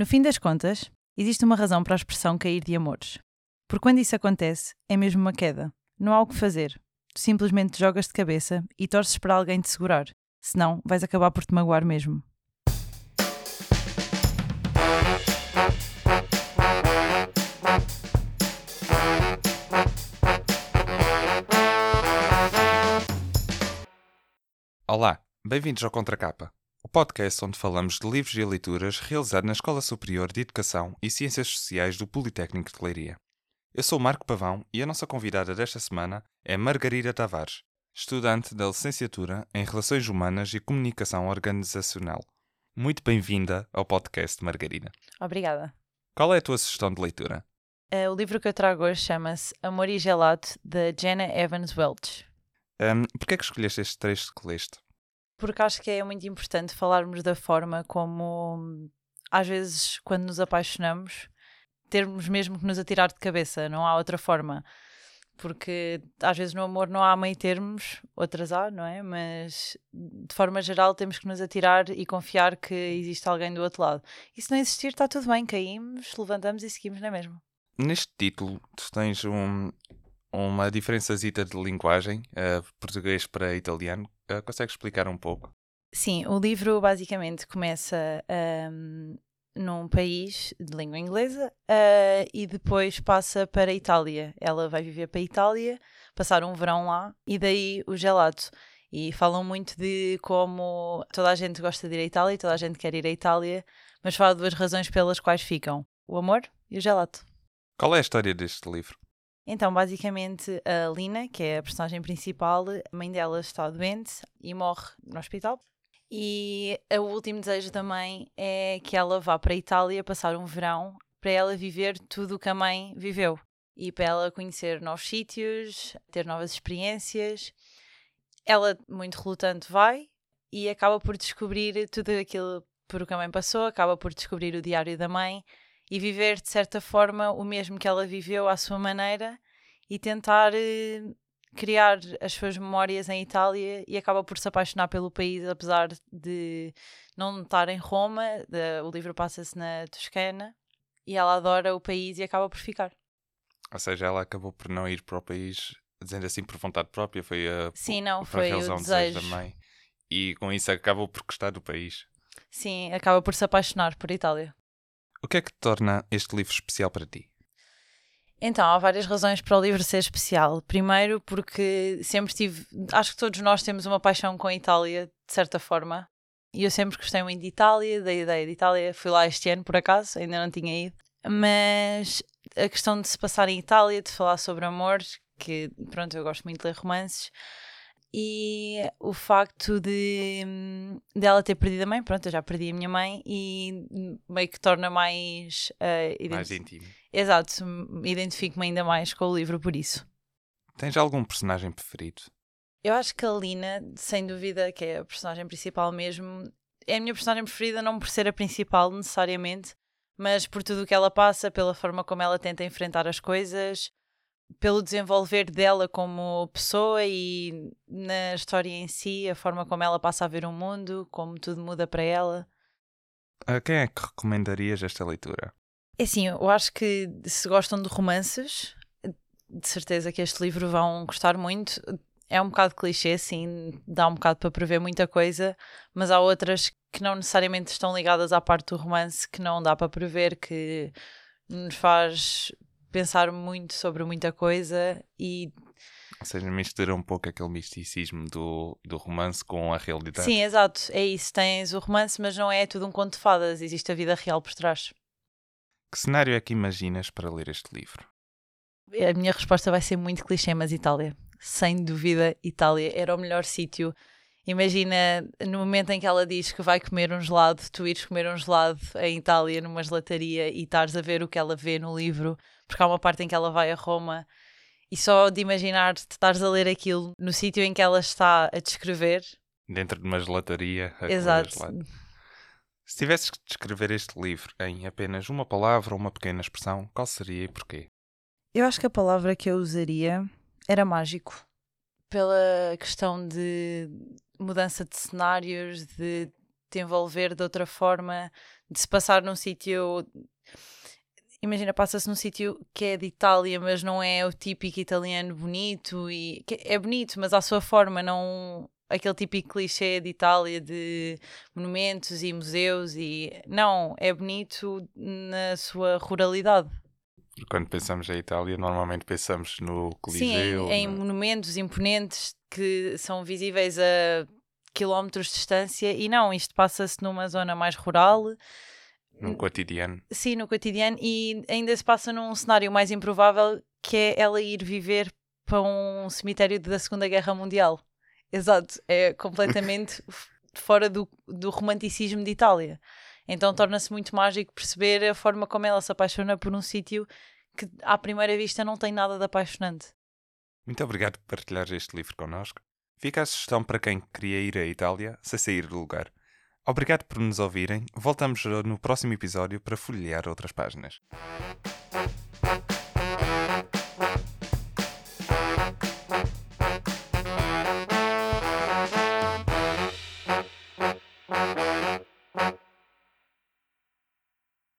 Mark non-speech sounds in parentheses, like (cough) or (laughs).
No fim das contas, existe uma razão para a expressão cair de amores. Porque quando isso acontece, é mesmo uma queda. Não há o que fazer. Tu simplesmente jogas de cabeça e torces para alguém te segurar. Senão, vais acabar por te magoar mesmo. Olá, bem-vindos ao Contracapa, podcast onde falamos de livros e leituras realizado na Escola Superior de Educação e Ciências Sociais do Politécnico de Leiria. Eu sou Marco Pavão e a nossa convidada desta semana é Margarida Tavares, estudante da licenciatura em Relações Humanas e Comunicação Organizacional. Muito bem-vinda ao podcast, Margarida. Obrigada. Qual é a tua sugestão de leitura? Uh, o livro que eu trago hoje chama-se Amor e Gelato, de Jenna Evans Welch. Um, Porquê é que escolheste este trecho que leste? Porque acho que é muito importante falarmos da forma como, às vezes, quando nos apaixonamos, termos mesmo que nos atirar de cabeça, não há outra forma. Porque às vezes no amor não há meio termos, outras há, não é? Mas de forma geral temos que nos atirar e confiar que existe alguém do outro lado. E se não existir, está tudo bem, caímos, levantamos e seguimos, não é mesmo? Neste título, tu tens um, uma diferençazita de linguagem, uh, português para italiano. Uh, consegues explicar um pouco? Sim, o livro basicamente começa um, num país de língua inglesa uh, e depois passa para a Itália. Ela vai viver para a Itália, passar um verão lá e daí o gelato. E falam muito de como toda a gente gosta de ir à Itália, toda a gente quer ir à Itália, mas fala duas razões pelas quais ficam: o amor e o gelato. Qual é a história deste livro? Então, basicamente, a Lina, que é a personagem principal, a mãe dela está doente e morre no hospital. E o último desejo da mãe é que ela vá para a Itália passar um verão para ela viver tudo o que a mãe viveu e para ela conhecer novos sítios, ter novas experiências. Ela, muito relutante, vai e acaba por descobrir tudo aquilo por o que a mãe passou, acaba por descobrir o diário da mãe e viver de certa forma o mesmo que ela viveu à sua maneira e tentar eh, criar as suas memórias em Itália e acaba por se apaixonar pelo país, apesar de não estar em Roma. De, o livro passa-se na Toscana e ela adora o país e acaba por ficar. Ou seja, ela acabou por não ir para o país, dizendo assim por vontade própria, foi a, Sim, não, foi o desejo da mãe. E com isso acabou por gostar do país. Sim, acaba por se apaixonar por Itália. O que é que torna este livro especial para ti? Então, há várias razões para o livro ser especial. Primeiro, porque sempre tive. Acho que todos nós temos uma paixão com a Itália, de certa forma. E eu sempre gostei muito de Itália, da ideia de Itália. Fui lá este ano, por acaso, ainda não tinha ido. Mas a questão de se passar em Itália, de falar sobre amor, que pronto, eu gosto muito de ler romances, e o facto de, de ela ter perdido a mãe, pronto, eu já perdi a minha mãe e meio que torna mais uh, mais íntimo. Exato, identifico-me ainda mais com o livro por isso. Tens algum personagem preferido? Eu acho que a Lina, sem dúvida, que é a personagem principal mesmo, é a minha personagem preferida, não por ser a principal necessariamente, mas por tudo o que ela passa, pela forma como ela tenta enfrentar as coisas, pelo desenvolver dela como pessoa e na história em si, a forma como ela passa a ver o mundo, como tudo muda para ela. A quem é que recomendarias esta leitura? É assim, eu acho que se gostam de romances, de certeza que este livro vão gostar muito. É um bocado clichê, sim, dá um bocado para prever muita coisa, mas há outras que não necessariamente estão ligadas à parte do romance que não dá para prever, que nos faz pensar muito sobre muita coisa e. Ou seja, mistura um pouco aquele misticismo do, do romance com a realidade. Sim, exato, é isso. Tens o romance, mas não é tudo um conto de fadas, existe a vida real por trás. Que cenário é que imaginas para ler este livro? A minha resposta vai ser muito clichê, mas Itália. Sem dúvida, Itália era o melhor sítio. Imagina no momento em que ela diz que vai comer um gelado, tu ires comer um gelado em Itália, numa gelataria, e estares a ver o que ela vê no livro, porque há uma parte em que ela vai a Roma e só de imaginar te estares a ler aquilo no sítio em que ela está a descrever. Dentro de uma gelataria. Exato. Se tivesses que descrever este livro em apenas uma palavra ou uma pequena expressão, qual seria e porquê? Eu acho que a palavra que eu usaria era mágico. Pela questão de mudança de cenários, de te envolver de outra forma, de se passar num sítio. Imagina, passa-se num sítio que é de Itália, mas não é o típico italiano bonito e é bonito, mas à sua forma, não aquele típico clichê de Itália de monumentos e museus e não, é bonito na sua ruralidade. Quando pensamos em Itália, normalmente pensamos no Coliseu. Sim, em, em monumentos imponentes que são visíveis a quilómetros de distância e não, isto passa-se numa zona mais rural. No cotidiano. Sim, no cotidiano e ainda se passa num cenário mais improvável que é ela ir viver para um cemitério da Segunda Guerra Mundial. Exato, é completamente (laughs) fora do, do romanticismo de Itália. Então torna-se muito mágico perceber a forma como ela se apaixona por um sítio que à primeira vista não tem nada de apaixonante. Muito obrigado por partilhar este livro connosco. Fica a sugestão para quem queria ir à Itália sem sair do lugar. Obrigado por nos ouvirem. Voltamos no próximo episódio para folhear outras páginas.